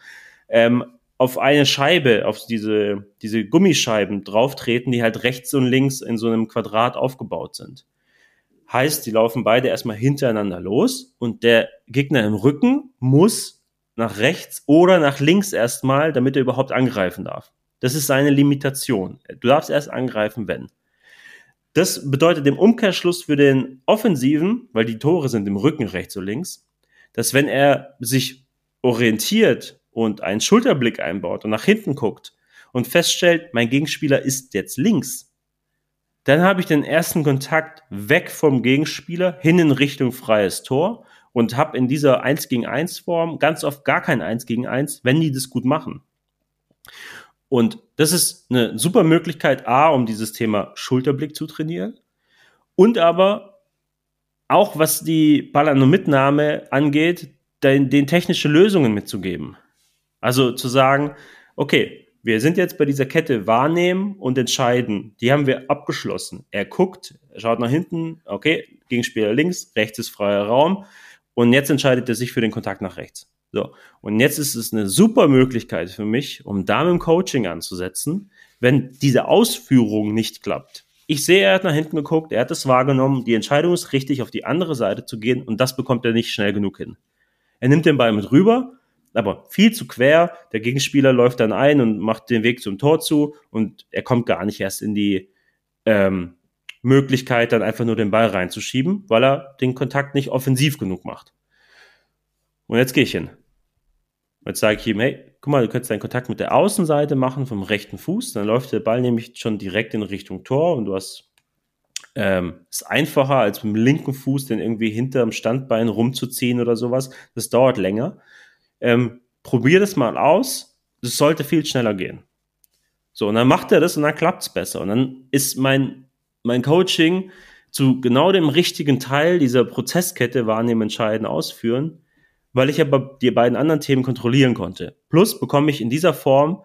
ähm, auf eine Scheibe, auf diese, diese Gummischeiben drauftreten, die halt rechts und links in so einem Quadrat aufgebaut sind. Heißt, die laufen beide erstmal hintereinander los und der Gegner im Rücken muss nach rechts oder nach links erstmal, damit er überhaupt angreifen darf. Das ist seine Limitation. Du darfst erst angreifen, wenn. Das bedeutet im Umkehrschluss für den Offensiven, weil die Tore sind im Rücken rechts und links, dass wenn er sich orientiert und einen Schulterblick einbaut und nach hinten guckt und feststellt, mein Gegenspieler ist jetzt links, dann habe ich den ersten Kontakt weg vom Gegenspieler hin in Richtung freies Tor und habe in dieser 1 gegen 1 Form ganz oft gar kein 1 gegen 1, wenn die das gut machen. Und das ist eine super Möglichkeit, A, um dieses Thema Schulterblick zu trainieren und aber auch was die Ballano-Mitnahme angeht, den, den technische Lösungen mitzugeben. Also zu sagen, okay, wir sind jetzt bei dieser Kette wahrnehmen und entscheiden. Die haben wir abgeschlossen. Er guckt, schaut nach hinten, okay, Gegenspieler links, rechts ist freier Raum und jetzt entscheidet er sich für den Kontakt nach rechts. So, und jetzt ist es eine super Möglichkeit für mich, um da mit dem Coaching anzusetzen, wenn diese Ausführung nicht klappt. Ich sehe, er hat nach hinten geguckt, er hat es wahrgenommen, die Entscheidung ist richtig, auf die andere Seite zu gehen und das bekommt er nicht schnell genug hin. Er nimmt den Ball mit rüber aber viel zu quer. Der Gegenspieler läuft dann ein und macht den Weg zum Tor zu und er kommt gar nicht erst in die ähm, Möglichkeit, dann einfach nur den Ball reinzuschieben, weil er den Kontakt nicht offensiv genug macht. Und jetzt gehe ich hin. Jetzt sage ich ihm, hey, guck mal, du könntest deinen Kontakt mit der Außenseite machen vom rechten Fuß, dann läuft der Ball nämlich schon direkt in Richtung Tor und du hast ähm, einfacher als mit dem linken Fuß den irgendwie hinterm Standbein rumzuziehen oder sowas. Das dauert länger ähm, probier das mal aus, das sollte viel schneller gehen. So, und dann macht er das und dann klappt es besser. Und dann ist mein, mein Coaching zu genau dem richtigen Teil dieser Prozesskette wahrnehmen, entscheiden, ausführen, weil ich aber die beiden anderen Themen kontrollieren konnte. Plus bekomme ich in dieser Form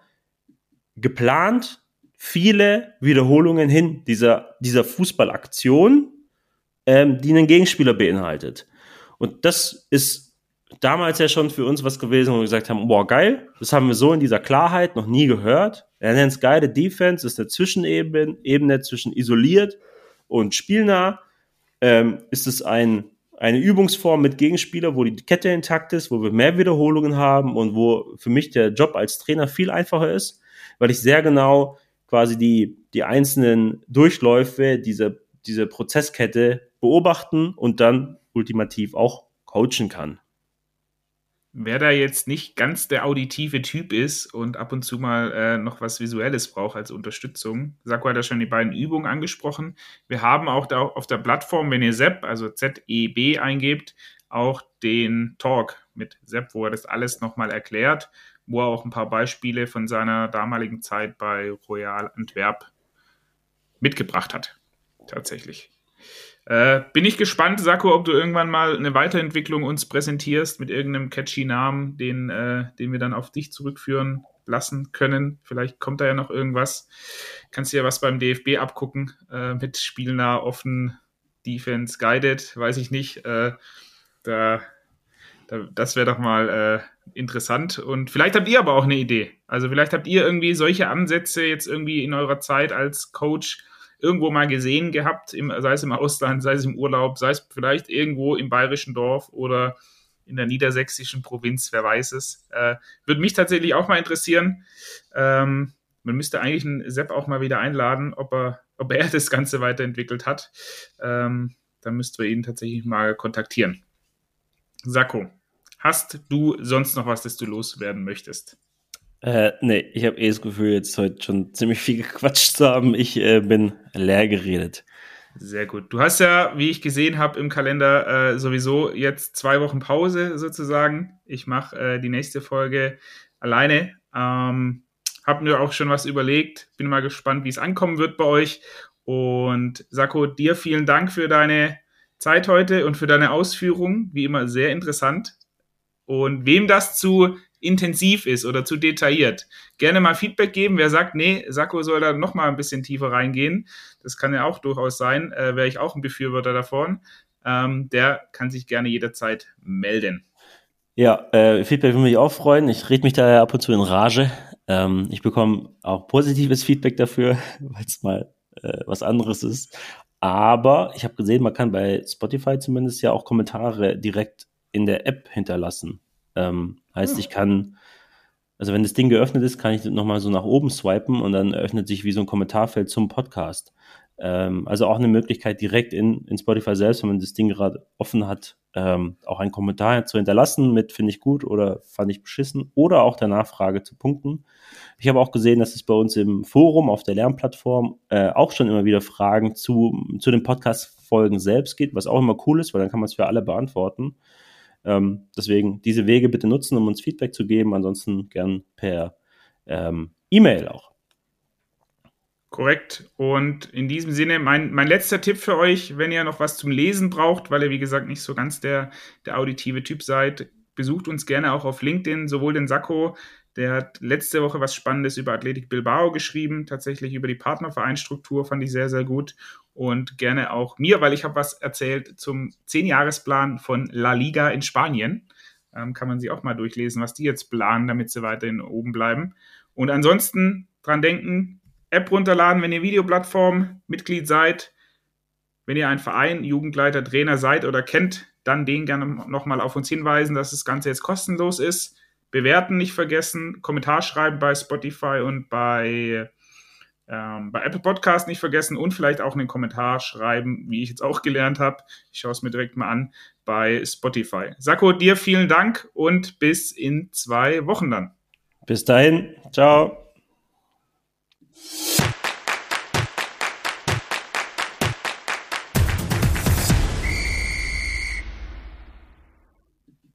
geplant viele Wiederholungen hin dieser, dieser Fußballaktion, ähm, die einen Gegenspieler beinhaltet. Und das ist damals ja schon für uns was gewesen, wo wir gesagt haben, boah, geil, das haben wir so in dieser Klarheit noch nie gehört. Er nennt es geile Defense, ist eine Zwischenebene Ebene zwischen isoliert und spielnah. Ähm, ist es ein, eine Übungsform mit Gegenspieler, wo die Kette intakt ist, wo wir mehr Wiederholungen haben und wo für mich der Job als Trainer viel einfacher ist, weil ich sehr genau quasi die, die einzelnen Durchläufe dieser, dieser Prozesskette beobachten und dann ultimativ auch coachen kann. Wer da jetzt nicht ganz der auditive Typ ist und ab und zu mal äh, noch was Visuelles braucht als Unterstützung, Sako hat ja schon die beiden Übungen angesprochen. Wir haben auch da auf der Plattform, wenn ihr ZEP, also Z-E-B eingebt, auch den Talk mit Sepp, wo er das alles nochmal erklärt. wo er auch ein paar Beispiele von seiner damaligen Zeit bei Royal Antwerp mitgebracht hat. Tatsächlich. Äh, bin ich gespannt, Sako, ob du irgendwann mal eine Weiterentwicklung uns präsentierst mit irgendeinem catchy Namen, den, äh, den wir dann auf dich zurückführen lassen können. Vielleicht kommt da ja noch irgendwas. Kannst du ja was beim DFB abgucken äh, mit spielnah offen, Defense guided, weiß ich nicht. Äh, da, da, das wäre doch mal äh, interessant. Und vielleicht habt ihr aber auch eine Idee. Also vielleicht habt ihr irgendwie solche Ansätze jetzt irgendwie in eurer Zeit als Coach irgendwo mal gesehen gehabt, im, sei es im Ausland, sei es im Urlaub, sei es vielleicht irgendwo im bayerischen Dorf oder in der niedersächsischen Provinz, wer weiß es. Äh, Würde mich tatsächlich auch mal interessieren. Ähm, man müsste eigentlich einen Sepp auch mal wieder einladen, ob er, ob er das Ganze weiterentwickelt hat. Ähm, dann müssten wir ihn tatsächlich mal kontaktieren. Sakko, hast du sonst noch was, das du loswerden möchtest? Äh, nee, ich habe eh das Gefühl, jetzt heute schon ziemlich viel gequatscht zu haben. Ich äh, bin leer geredet. Sehr gut. Du hast ja, wie ich gesehen habe im Kalender, äh, sowieso jetzt zwei Wochen Pause sozusagen. Ich mache äh, die nächste Folge alleine. Ähm, hab mir auch schon was überlegt. Bin mal gespannt, wie es ankommen wird bei euch. Und Sako, dir vielen Dank für deine Zeit heute und für deine Ausführungen. Wie immer sehr interessant. Und wem das zu intensiv ist oder zu detailliert. Gerne mal Feedback geben. Wer sagt, nee, Sakko soll da noch mal ein bisschen tiefer reingehen, das kann ja auch durchaus sein, äh, wäre ich auch ein Befürworter davon. Ähm, der kann sich gerne jederzeit melden. Ja, äh, Feedback würde mich auch freuen. Ich rede mich da ab und zu in Rage. Ähm, ich bekomme auch positives Feedback dafür, weil es mal äh, was anderes ist. Aber ich habe gesehen, man kann bei Spotify zumindest ja auch Kommentare direkt in der App hinterlassen. Ähm, heißt, ich kann, also wenn das Ding geöffnet ist, kann ich nochmal so nach oben swipen und dann öffnet sich wie so ein Kommentarfeld zum Podcast. Ähm, also auch eine Möglichkeit, direkt in, in Spotify selbst, wenn man das Ding gerade offen hat, ähm, auch einen Kommentar zu hinterlassen mit finde ich gut oder fand ich beschissen oder auch der Nachfrage zu punkten. Ich habe auch gesehen, dass es bei uns im Forum auf der Lernplattform äh, auch schon immer wieder Fragen zu, zu den Podcast-Folgen selbst geht, was auch immer cool ist, weil dann kann man es für alle beantworten. Ähm, deswegen diese Wege bitte nutzen, um uns Feedback zu geben. Ansonsten gern per ähm, E-Mail auch. Korrekt. Und in diesem Sinne, mein, mein letzter Tipp für euch, wenn ihr noch was zum Lesen braucht, weil ihr, wie gesagt, nicht so ganz der, der auditive Typ seid, besucht uns gerne auch auf LinkedIn, sowohl den Sakko der hat letzte Woche was Spannendes über Athletik Bilbao geschrieben, tatsächlich über die Partnervereinstruktur, fand ich sehr, sehr gut. Und gerne auch mir, weil ich habe was erzählt zum Zehn-Jahresplan von La Liga in Spanien. Ähm, kann man sich auch mal durchlesen, was die jetzt planen, damit sie weiterhin oben bleiben. Und ansonsten dran denken, App runterladen, wenn ihr Videoplattform Mitglied seid. Wenn ihr ein Verein, Jugendleiter, Trainer seid oder kennt, dann den gerne nochmal auf uns hinweisen, dass das Ganze jetzt kostenlos ist Bewerten nicht vergessen, Kommentar schreiben bei Spotify und bei, ähm, bei Apple Podcast nicht vergessen und vielleicht auch einen Kommentar schreiben, wie ich jetzt auch gelernt habe. Ich schaue es mir direkt mal an bei Spotify. Sako, dir vielen Dank und bis in zwei Wochen dann. Bis dahin. Ciao.